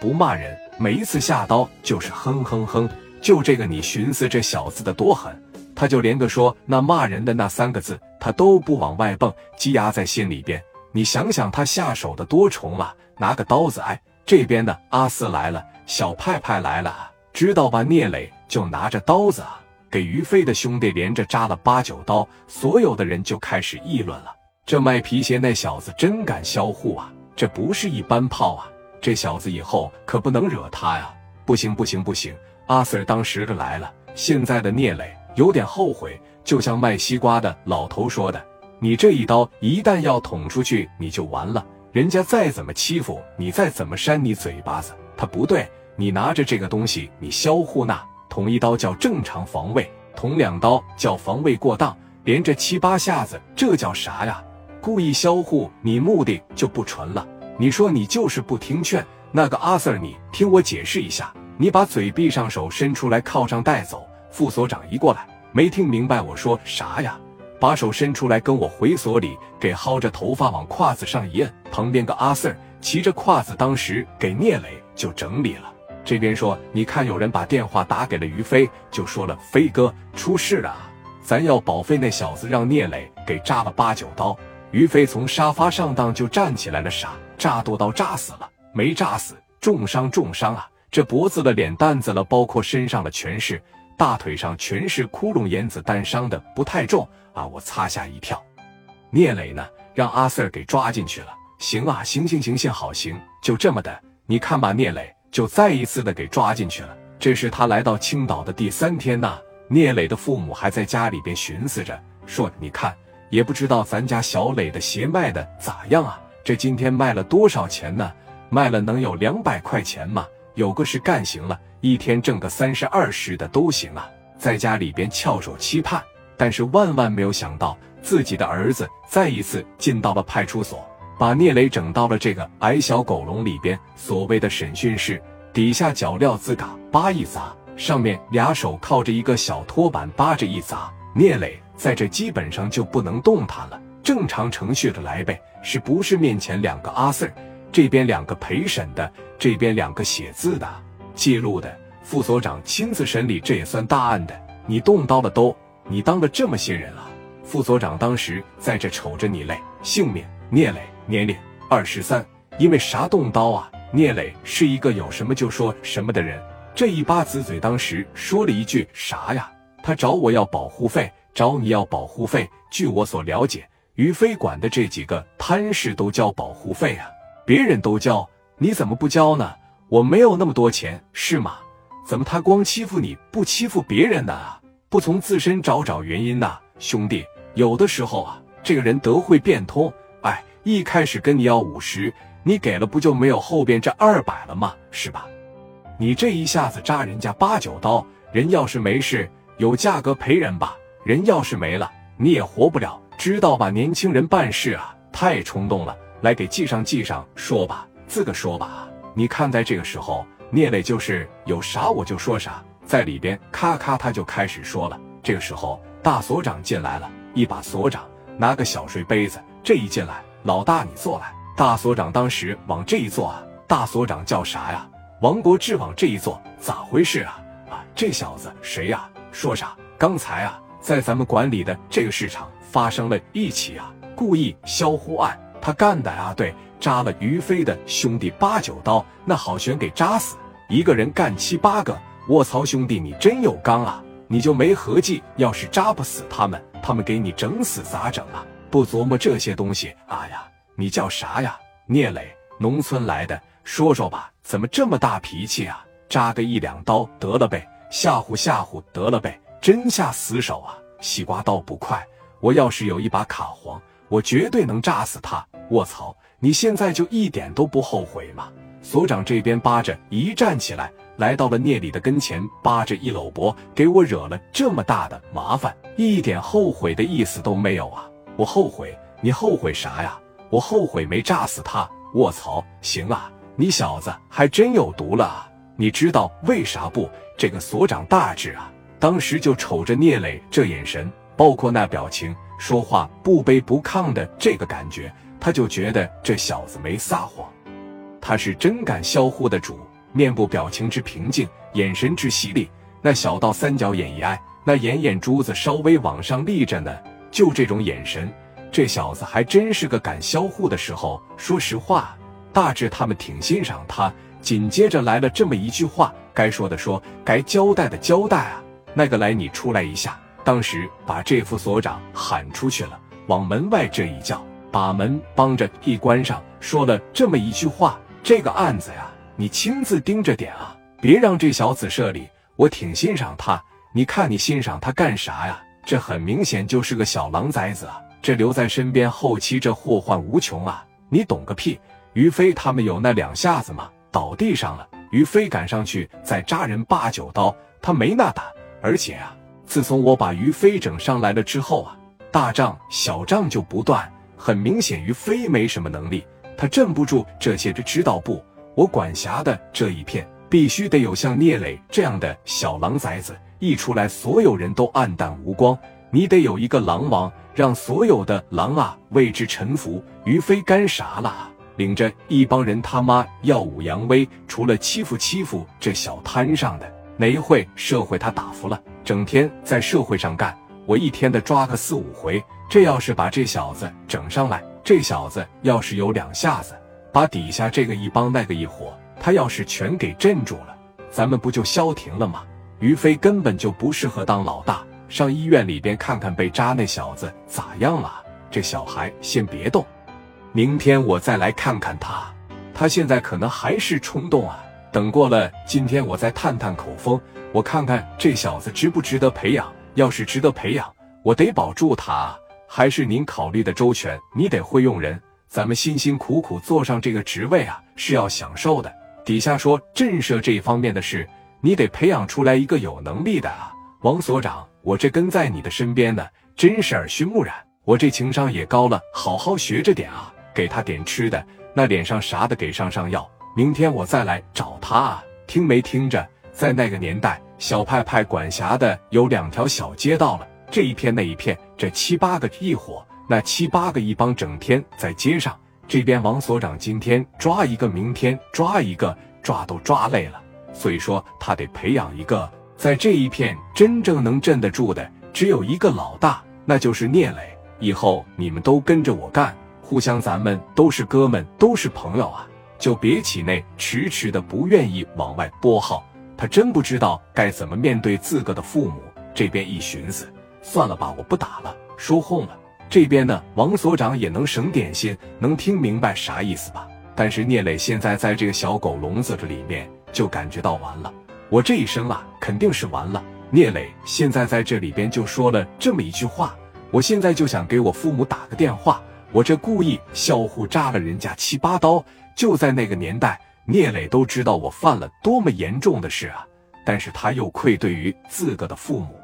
不骂人，每一次下刀就是哼哼哼。就这个，你寻思这小子的多狠，他就连个说那骂人的那三个字，他都不往外蹦，积压在心里边。你想想他下手的多重啊！拿个刀子，哎，这边的阿四来了，小派派来了，知道吧？聂磊就拿着刀子啊，给于飞的兄弟连着扎了八九刀，所有的人就开始议论了：这卖皮鞋那小子真敢销户啊！这不是一般炮啊！这小子以后可不能惹他呀！不行不行不行！阿 Sir 当时的来了，现在的聂磊有点后悔，就像卖西瓜的老头说的：“你这一刀一旦要捅出去，你就完了。人家再怎么欺负你，再怎么扇你嘴巴子，他不对。你拿着这个东西，你销户那捅一刀叫正常防卫，捅两刀叫防卫过当，连着七八下子，这叫啥呀？故意销户，你目的就不纯了。”你说你就是不听劝，那个阿 Sir，你听我解释一下。你把嘴闭上，手伸出来，靠上带走。副所长一过来，没听明白我说啥呀？把手伸出来，跟我回所里，给薅着头发往胯子上一摁。旁边个阿 Sir 骑着胯子，当时给聂磊就整理了。这边说，你看有人把电话打给了于飞，就说了飞哥出事了，咱要保费那小子让聂磊给扎了八九刀。于飞从沙发上当就站起来了，傻。扎多刀扎死了，没扎死，重伤重伤啊！这脖子的、脸蛋子了，包括身上的全是，大腿上全是窟窿眼子弹，伤的不太重啊！我擦吓一跳。聂磊呢，让阿 Sir 给抓进去了。行啊，行行行行，好行，就这么的。你看吧，聂磊就再一次的给抓进去了。这是他来到青岛的第三天呐。聂磊的父母还在家里边寻思着，说你看，也不知道咱家小磊的鞋卖的咋样啊。这今天卖了多少钱呢？卖了能有两百块钱吗？有个是干行了，一天挣个三十二十的都行啊。在家里边翘首期盼，但是万万没有想到，自己的儿子再一次进到了派出所，把聂磊整到了这个矮小狗笼里边。所谓的审讯室底下脚镣子嘎巴一砸，上面俩手靠着一个小托板扒着一砸，聂磊在这基本上就不能动弹了。正常程序的来呗，是不是面前两个阿 Sir，这边两个陪审的，这边两个写字的、记录的，副所长亲自审理，这也算大案的。你动刀了都，你当了这么些人了。副所长当时在这瞅着你嘞，姓名聂磊，年龄二十三，因为啥动刀啊？聂磊是一个有什么就说什么的人。这一巴子嘴当时说了一句啥呀？他找我要保护费，找你要保护费。据我所了解。于飞管的这几个贪事都交保护费啊，别人都交，你怎么不交呢？我没有那么多钱，是吗？怎么他光欺负你不欺负别人呢？不从自身找找原因呐，兄弟，有的时候啊，这个人德会变通。哎，一开始跟你要五十，你给了不就没有后边这二百了吗？是吧？你这一下子扎人家八九刀，人要是没事，有价格赔人吧；人要是没了，你也活不了。知道吧，年轻人办事啊，太冲动了。来，给记上记上，说吧，自个说吧。你看，在这个时候，聂磊就是有啥我就说啥，在里边咔咔他就开始说了。这个时候，大所长进来了，一把所长拿个小水杯子，这一进来，老大你坐来。大所长当时往这一坐啊，大所长叫啥呀？王国志往这一坐，咋回事啊？啊，这小子谁呀？说啥？刚才啊，在咱们管理的这个市场。发生了一起啊故意销户案，他干的啊，对，扎了于飞的兄弟八九刀，那好悬给扎死，一个人干七八个，卧槽，兄弟你真有刚啊，你就没合计，要是扎不死他们，他们给你整死咋整啊？不琢磨这些东西，哎呀，你叫啥呀？聂磊，农村来的，说说吧，怎么这么大脾气啊？扎个一两刀得了呗，吓唬吓唬得了呗，真下死手啊？西瓜刀不快。我要是有一把卡簧，我绝对能炸死他！卧槽，你现在就一点都不后悔吗？所长这边扒着一站起来，来到了聂里的跟前，扒着一搂脖，给我惹了这么大的麻烦，一点后悔的意思都没有啊！我后悔？你后悔啥呀？我后悔没炸死他！卧槽，行啊，你小子还真有毒了啊！你知道为啥不？这个所长大志啊，当时就瞅着聂磊这眼神。包括那表情，说话不卑不亢的这个感觉，他就觉得这小子没撒谎，他是真敢销户的主。面部表情之平静，眼神之犀利。那小到三角眼一挨，那眼眼珠子稍微往上立着呢。就这种眼神，这小子还真是个敢销户的时候。说实话，大致他们挺欣赏他。紧接着来了这么一句话：该说的说，该交代的交代啊。那个来，你出来一下。当时把这副所长喊出去了，往门外这一叫，把门帮着一关上，说了这么一句话：这个案子呀，你亲自盯着点啊，别让这小子涉礼。我挺欣赏他，你看你欣赏他干啥呀？这很明显就是个小狼崽子啊！这留在身边，后期这祸患无穷啊！你懂个屁！于飞他们有那两下子吗？倒地上了，于飞赶上去再扎人八九刀，他没那胆。而且啊，自从我把于飞整上来了之后啊，大仗小仗就不断。很明显，于飞没什么能力，他镇不住这些。知道不？我管辖的这一片。必须得有像聂磊这样的小狼崽子，一出来，所有人都黯淡无光。你得有一个狼王，让所有的狼啊为之臣服。于飞干啥了？领着一帮人他妈耀武扬威，除了欺负欺负这小摊上的，哪一会社会他打服了？整天在社会上干，我一天的抓个四五回。这要是把这小子整上来，这小子要是有两下子，把底下这个一帮那个一伙。他要是全给镇住了，咱们不就消停了吗？于飞根本就不适合当老大，上医院里边看看被扎那小子咋样了。这小孩先别动，明天我再来看看他。他现在可能还是冲动啊。等过了今天，我再探探口风，我看看这小子值不值得培养。要是值得培养，我得保住他。还是您考虑的周全，你得会用人。咱们辛辛苦苦坐上这个职位啊，是要享受的。底下说震慑这一方面的事，你得培养出来一个有能力的啊，王所长，我这跟在你的身边呢，真是耳熏目染。我这情商也高了，好好学着点啊，给他点吃的，那脸上啥的给上上药。明天我再来找他啊，听没听着？在那个年代，小派派管辖的有两条小街道了，这一片那一片，这七八个一伙，那七八个一帮，整天在街上。这边王所长今天抓一个，明天抓一个，抓都抓累了，所以说他得培养一个在这一片真正能镇得住的，只有一个老大，那就是聂磊。以后你们都跟着我干，互相咱们都是哥们，都是朋友啊，就别起那迟迟的不愿意往外拨号。他真不知道该怎么面对自个的父母。这边一寻思，算了吧，我不打了，说哄了。这边呢，王所长也能省点心，能听明白啥意思吧？但是聂磊现在在这个小狗笼子这里面，就感觉到完了。我这一生啊，肯定是完了。聂磊现在在这里边就说了这么一句话，我现在就想给我父母打个电话。我这故意销户扎了人家七八刀，就在那个年代，聂磊都知道我犯了多么严重的事啊！但是他又愧对于自个的父母，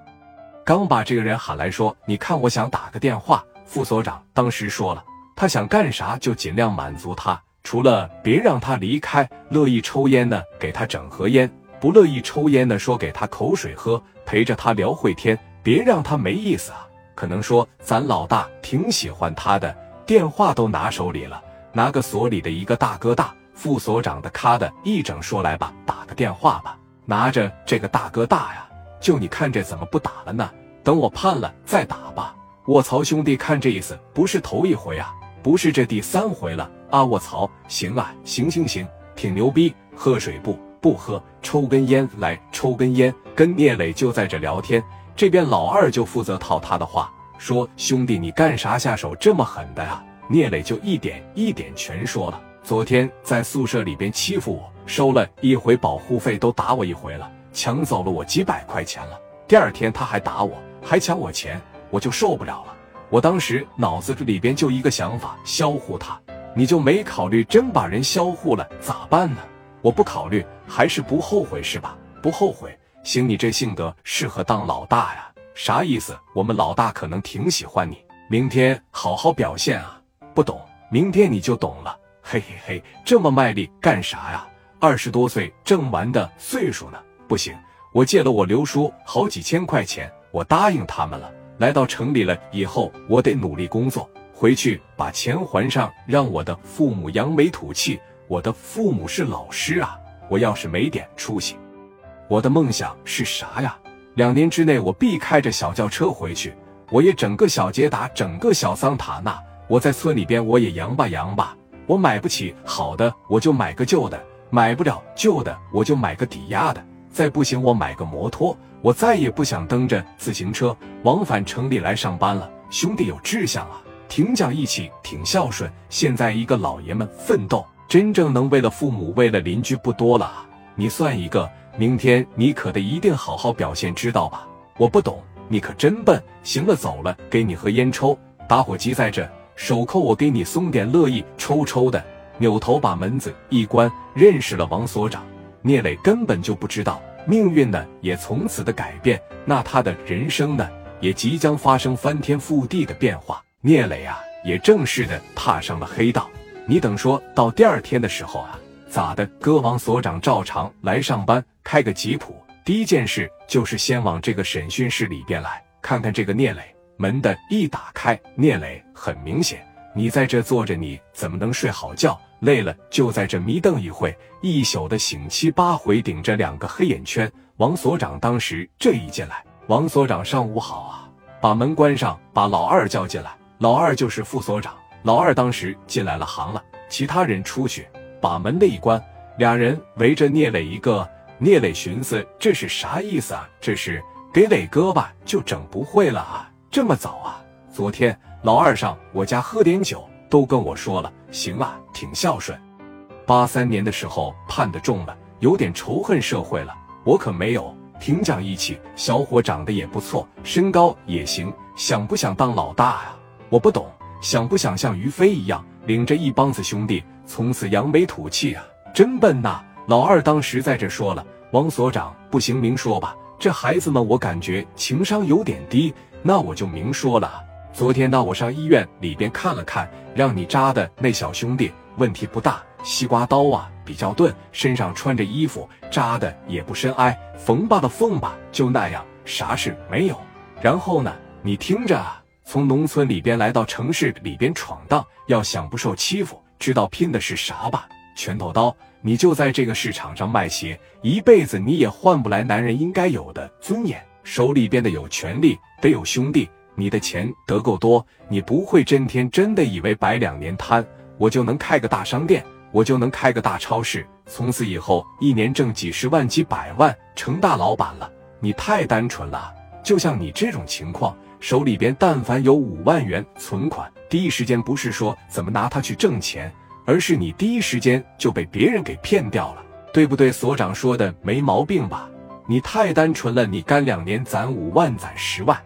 刚把这个人喊来说：“你看，我想打个电话。”副所长当时说了，他想干啥就尽量满足他，除了别让他离开。乐意抽烟呢，给他整盒烟；不乐意抽烟的，说给他口水喝，陪着他聊会天，别让他没意思啊。可能说咱老大挺喜欢他的，电话都拿手里了，拿个所里的一个大哥大。副所长的咔的一整说来吧，打个电话吧，拿着这个大哥大呀，就你看这怎么不打了呢？等我判了再打吧。卧槽，兄弟，看这意思，不是头一回啊，不是这第三回了啊！卧槽，行啊，行行行，挺牛逼。喝水不？不喝。抽根烟来，抽根烟。跟聂磊就在这聊天，这边老二就负责套他的话，说兄弟，你干啥下手这么狠的呀？聂磊就一点一点全说了。昨天在宿舍里边欺负我，收了一回保护费，都打我一回了，抢走了我几百块钱了。第二天他还打我，还抢我钱。我就受不了了，我当时脑子里边就一个想法，销户他，你就没考虑真把人销户了咋办呢？我不考虑，还是不后悔是吧？不后悔，行，你这性格适合当老大呀？啥意思？我们老大可能挺喜欢你，明天好好表现啊！不懂，明天你就懂了。嘿嘿嘿，这么卖力干啥呀？二十多岁挣完的岁数呢？不行，我借了我刘叔好几千块钱，我答应他们了。来到城里了以后，我得努力工作，回去把钱还上，让我的父母扬眉吐气。我的父母是老师啊，我我要是没点出息，我的梦想是啥呀？两年之内我必开着小轿车回去，我也整个小捷达，整个小桑塔纳。我在村里边我也扬吧扬吧。我买不起好的，我就买个旧的；买不了旧的，我就买个抵押的。再不行，我买个摩托。我再也不想蹬着自行车往返城里来上班了。兄弟有志向啊，挺讲义气，挺孝顺。现在一个老爷们奋斗，真正能为了父母、为了邻居不多了。你算一个，明天你可得一定好好表现，知道吧？我不懂，你可真笨。行了，走了，给你盒烟抽，打火机在这。手扣我给你松点，乐意抽抽的。扭头把门子一关，认识了王所长。聂磊根本就不知道，命运呢也从此的改变，那他的人生呢也即将发生翻天覆地的变化。聂磊啊，也正式的踏上了黑道。你等说到第二天的时候啊，咋的？哥王所长照常来上班，开个吉普，第一件事就是先往这个审讯室里边来看看这个聂磊。门的一打开，聂磊很明显，你在这坐着，你怎么能睡好觉？累了就在这迷瞪一会，一宿的醒七八回，顶着两个黑眼圈。王所长当时这一进来，王所长上午好啊，把门关上，把老二叫进来，老二就是副所长。老二当时进来了行了，其他人出去，把门的一关，俩人围着聂磊一个。聂磊寻思这是啥意思啊？这是给磊哥吧，就整不会了啊。这么早啊？昨天老二上我家喝点酒，都跟我说了，行啊，挺孝顺。八三年的时候判的重了，有点仇恨社会了。我可没有，挺讲义气。小伙长得也不错，身高也行。想不想当老大啊？我不懂。想不想像于飞一样，领着一帮子兄弟从此扬眉吐气啊？真笨呐！老二当时在这说了，王所长不行，明说吧。这孩子们，我感觉情商有点低。那我就明说了，昨天呢，我上医院里边看了看，让你扎的那小兄弟问题不大，西瓜刀啊比较钝，身上穿着衣服，扎的也不深，挨缝吧的缝吧，就那样，啥事没有。然后呢，你听着，从农村里边来到城市里边闯荡，要想不受欺负，知道拼的是啥吧？拳头刀，你就在这个市场上卖鞋，一辈子你也换不来男人应该有的尊严。手里边的有权利，得有兄弟，你的钱得够多，你不会真天真的以为摆两年摊，我就能开个大商店，我就能开个大超市，从此以后一年挣几十万、几百万，成大老板了。你太单纯了。就像你这种情况，手里边但凡有五万元存款，第一时间不是说怎么拿它去挣钱，而是你第一时间就被别人给骗掉了，对不对？所长说的没毛病吧？你太单纯了，你干两年攒五万，攒十万。